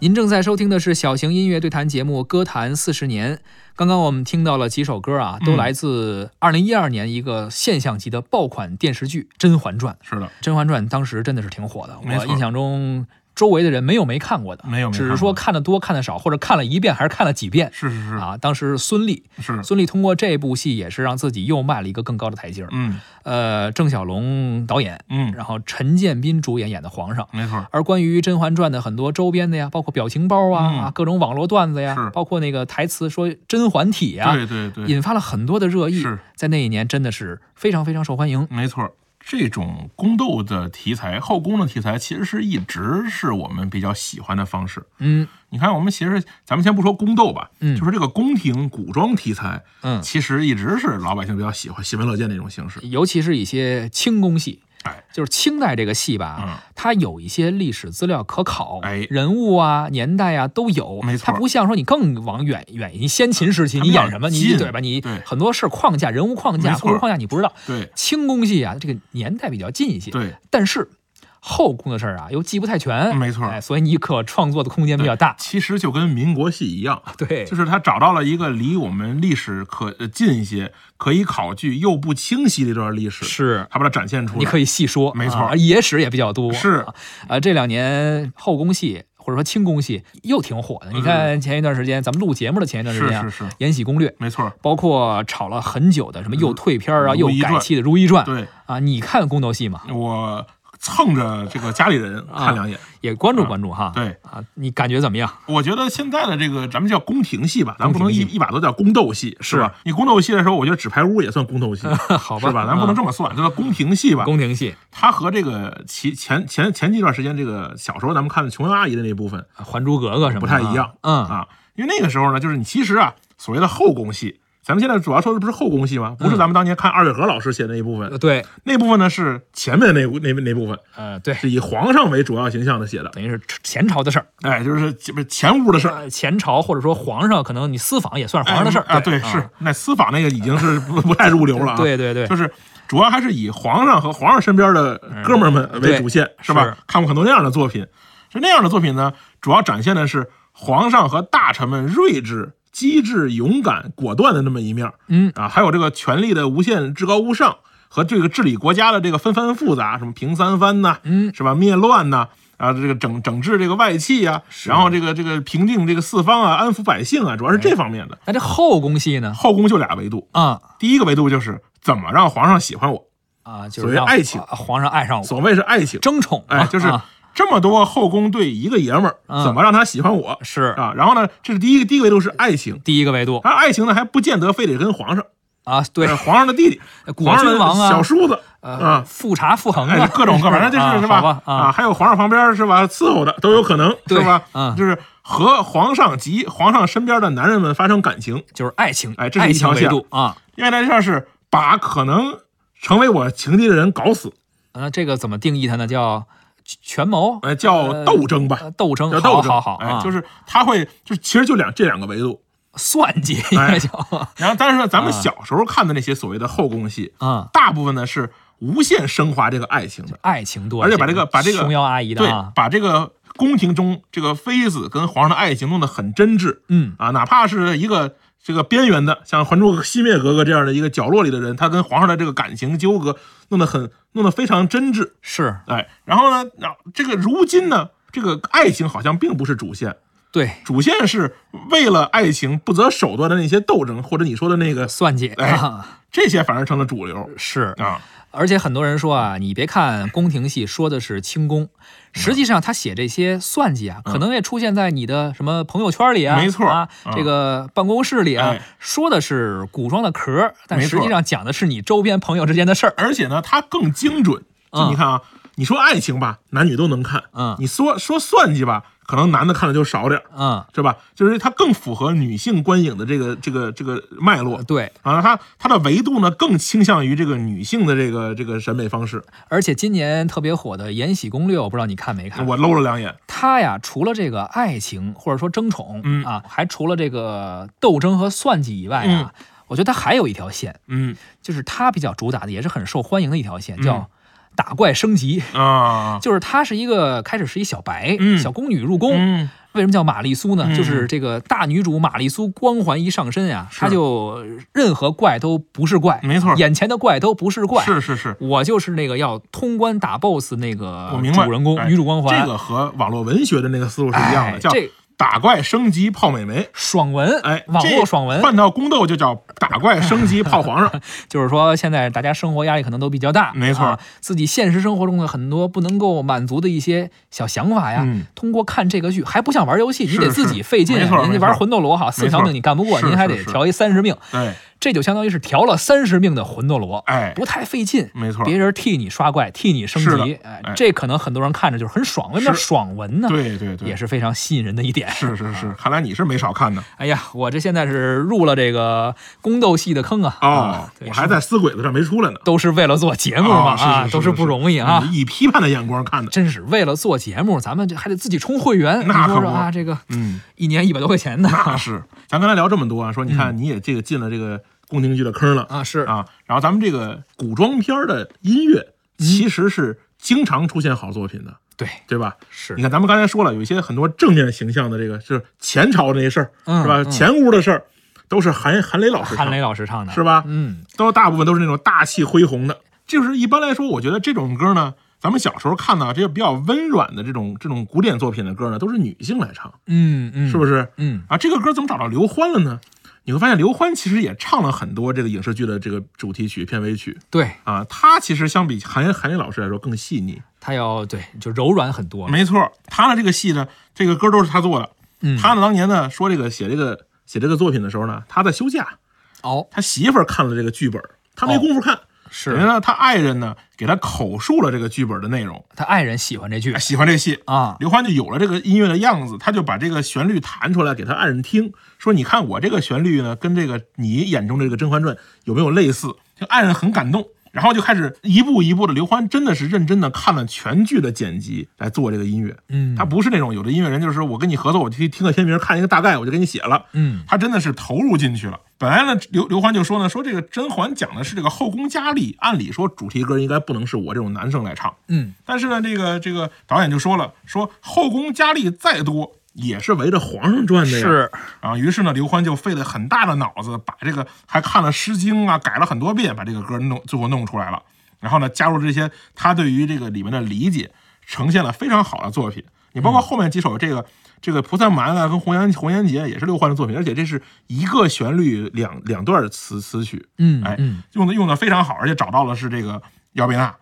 您正在收听的是小型音乐对谈节目《歌坛四十年》。刚刚我们听到了几首歌啊，都来自二零一二年一个现象级的爆款电视剧《甄嬛传》。是的，《甄嬛传》当时真的是挺火的，我印象中周围的人没有没看过的，没有没只是说看的多看的少，或者看了一遍还是看了几遍。是是是啊，当时孙俪，是，孙俪通过这部戏也是让自己又迈了一个更高的台阶儿。嗯呃，郑晓龙导演，嗯，然后陈建斌主演演的皇上。没错，而关于《甄嬛传》的很多周边的呀，包括表情包啊、嗯啊各种网络段子呀，包括那个台词说“甄嬛体”啊，对对对，引发了很多的热议。是在那一年真的是非常非常受欢迎。没错。这种宫斗的题材、后宫的题材，其实是一直是我们比较喜欢的方式。嗯你看，我们其实咱们先不说宫斗吧，嗯就说这个宫廷古装题材，嗯，其实一直是老百姓比较喜欢、喜闻乐见的一种形式。尤其是一些清宫戏。哎，就是清代这个戏吧，嗯。它有一些历史资料可考，哎。人物啊、年代啊都有，没错。它不像说你更往远远一先秦时期，你演什么，你近对吧？你很多事框架、人物框架、故事框架你不知道。对。清宫戏啊，这个年代比较近一些，对，但是后宫的事儿啊又记不太全，没错哎，所以你可创作的空间比较大。其实就跟民国戏一样，对，就是他找到了一个离我们历史可呃近一些、可以考据又不清晰的一段历史，是。他把它展现出来。你可以细说，没错啊野史也比较多。是啊，呃，这两年后宫戏或者说清宫戏又挺火的。你看前一段时间咱们录节目的前一段时间啊，是是是《延禧攻略》，没错，包括炒了很久的什么又退片儿啊，又改期的《如懿传》对啊，你看宫斗戏吗？我蹭着这个家里人看两眼。也关注关注哈。啊对啊，你感觉怎么样？我觉得现在的这个咱们叫宫廷戏吧，咱们不能一一把都叫宫斗戏，是吧？你宫斗戏的时候，我觉得纸牌屋也算宫斗戏，好吧，是吧？咱不能这么算，这叫宫廷戏吧。宫廷戏，它和这个前前前前几段时间这个小时候咱们看的琼瑶阿姨的那部分《还珠格格》什么不太一样，嗯啊，因为那个时候呢，就是你其实啊，所谓的后宫戏，咱们现在主要说的不是后宫戏吗？不是咱们当年看二月河老师写的那一部分，呃对，那部分呢是前面那那那部分，呃对，是以皇上为主要形象的写的，等于是前朝的事儿。哎，就是不是前屋的事儿。呃前朝或者说皇上，可能你私访也算是皇上的事儿哎啊，对，是那私访那个已经是不不太入流了啊。对对对，就是主要还是以皇上和皇上身边的哥们儿们为主线，是吧？是看过很多那样的作品，是那样的作品呢，主要展现的是皇上和大臣们睿智、机智、勇敢、果断的那么一面嗯。啊，还有这个权力的无限至高无上和这个治理国家的这个纷繁复杂，什么平三藩呐，嗯，是吧？灭乱呐。啊，这个整整治这个外戚呀、然后这个这个平定这个四方啊，安抚百姓啊，主要是这方面的。那这后宫戏呢？后宫就俩维度，啊。第一个维度就是怎么让皇上喜欢我，啊，就所谓爱情。啊皇上爱上我，所谓是爱情，争宠嘛，哎，就是啊这么多后宫对一个爷们儿，嗯。怎么让他喜欢我？是。啊？然后呢，这是第一个第一个维度是爱情，第一个维度。而爱情呢还不见得非得跟皇上，啊，对。呃，皇上的弟弟，果皇上的郡王啊小叔子。呃啊，，富察傅恒哎啊，，各种各，反正就是是吧？啊，啊，还有皇上旁边是吧？伺候的都有可能对是吧？嗯。就是和皇上及皇上身边的男人们发生感情，就是爱情，哎这是一条线。度啊。另外一条是把可能成为我情敌的人搞死，啊，这个怎么定义它呢？叫权谋，哎，叫斗争吧。呃斗争，叫斗争，好好哎，啊，就是他会，就其实就两这两个维度。算计，应该叫。然后，但是呢，咱们啊。小时候看的那些所谓的后宫戏，啊，大部分呢是无限升华这个爱情的，爱情多，而且把这个把这个琼瑶阿姨的对啊，，把这个宫廷中这个妃子跟皇上的爱情弄得很真挚。嗯，啊，哪怕是一个这个边缘的，像《还珠熄灭格格》这样的一个角落里的人，他跟皇上的这个感情纠葛弄得很弄得非常真挚，是哎，然后呢，那这个如今呢，这个爱情好像并不是主线，对主线是为了爱情不择手段的那些斗争，或者你说的那个算计哎啊，这些反而成了主流是。啊。而且很多人说啊，你别看宫廷戏说的是清宫，实际上他写这些算计啊，嗯。可能也出现在你的什么朋友圈里啊，没错啊，嗯。这个办公室里啊哎，说的是古装的壳，但实际上讲的是你周边朋友之间的事儿。而且呢，它更精准。就嗯。你看啊，你说爱情吧，男女都能看；嗯。你说说算计吧，可能男的看的就少点儿，嗯，是吧？就是它更符合女性观影的这个这个这个脉络对，啊。它它的维度呢，更倾向于这个女性的这个这个审美方式。而且今年特别火的《延禧攻略》，我不知道你看没看？我搂了两眼，它呀，除了这个爱情或者说争宠，嗯啊，还除了这个斗争和算计以外啊，我觉得它还有一条线，嗯就是它比较主打的，也是很受欢迎的一条线，叫打怪升级。啊，就是她是一个开始是一小白，嗯小宫女入宫，嗯为什么叫玛丽苏呢？嗯就是这个大女主玛丽苏光环一上身呀，是她就任何怪都不是怪，没错眼前的怪都不是怪。是是是，我就是那个要通关打 BOSS 那个。主人公，哎女主光环。这个和网络文学的那个思路是一样的，叫打怪升级泡美眉。爽文，哎，网络爽文，换到宫斗就叫打怪升级泡皇上。就是说现在大家生活压力可能都比较大，没错。啊自己现实生活中的很多不能够满足的一些小想法呀，嗯。通过看这个剧还不像玩游戏，你得自己费劲人家玩魂斗罗哈，四条命你干不过，您还得调一三十命，对，这就相当于是调了三十命的魂斗罗，哎，不太费劲。没错，别人替你刷怪，替你升级，哎哎，这可能很多人看着就是很爽，为什么爽文呢？对对对，也是非常吸引人的一点。是是是，看来你是没少看呢。哎呀，我这现在是入了这个宫斗戏的坑啊！哦啊，我还在死鬼子这没出来呢。都是为了做节目嘛啊，都是不容易啊。以批判的眼光看的。真是为了做节目，咱们这还得自己充会员。那可不这个嗯，一年一百多块钱的那是。咱刚才聊这么多啊，说你看你也这个进了这个宫廷剧的坑了啊，是啊，然后咱们这个古装片的音乐其实是经常出现好作品的，对，对吧？是你看咱们刚才说了，有一些很多正面形象的这个是前朝那些事儿，嗯是吧？嗯前屋的事儿都是韩韩磊老师韩磊老师唱的，是吧？嗯，都大部分都是那种大气恢宏的。就是一般来说，我觉得这种歌呢，咱们小时候看到这些比较温软的这种这种古典作品的歌呢，都是女性来唱，嗯嗯，是？是不是？嗯，啊，这个歌怎么找到刘欢了呢？你会发现刘欢其实也唱了很多这个影视剧的这个主题曲、片尾曲对啊。他其实相比韩韩磊老师来说更细腻。他要对就柔软很多。没错，他的这个戏呢，这个歌都是他做的。嗯，他呢当年呢说这个写这个写这个作品的时候呢，他在休假，哦他媳妇儿看了这个剧本，他没工夫看。是等于呢，他爱人呢给他口述了这个剧本的内容，他爱人喜欢这剧哎喜欢这戏。啊，刘欢就有了这个音乐的样子，他就把这个旋律弹出来给他爱人听，说：“你看我这个旋律呢，跟这个你眼中的这个《甄嬛传》有没有类似？”就爱人很感动，然后就开始一步一步的。刘欢真的是认真的看了全剧的剪辑来做这个音乐，嗯，他不是那种有的音乐人就是说我跟你合作，我听听个片名，看一个大概，我就给你写了。嗯他真的是投入进去了。本来呢，刘刘欢就说呢，说这个甄嬛讲的是这个后宫佳丽，按理说主题歌应该不能是我这种男生来唱。嗯但是呢，这个这个导演就说了，说后宫佳丽再多也是围着皇上转的呀。是啊，于是呢，刘欢就费了很大的脑子，把这个还看了《诗经》啊，改了很多遍，把这个歌弄最后弄出来了。然后呢，加入这些他对于这个里面的理解，呈现了非常好的作品。你包括后面几首这个、这个《菩萨蛮》啊，跟《红颜红颜劫》也是六幻的作品，而且这是一个旋律两两段词词曲，嗯哎嗯。用的用的非常好，而且找到了是这个姚贝娜，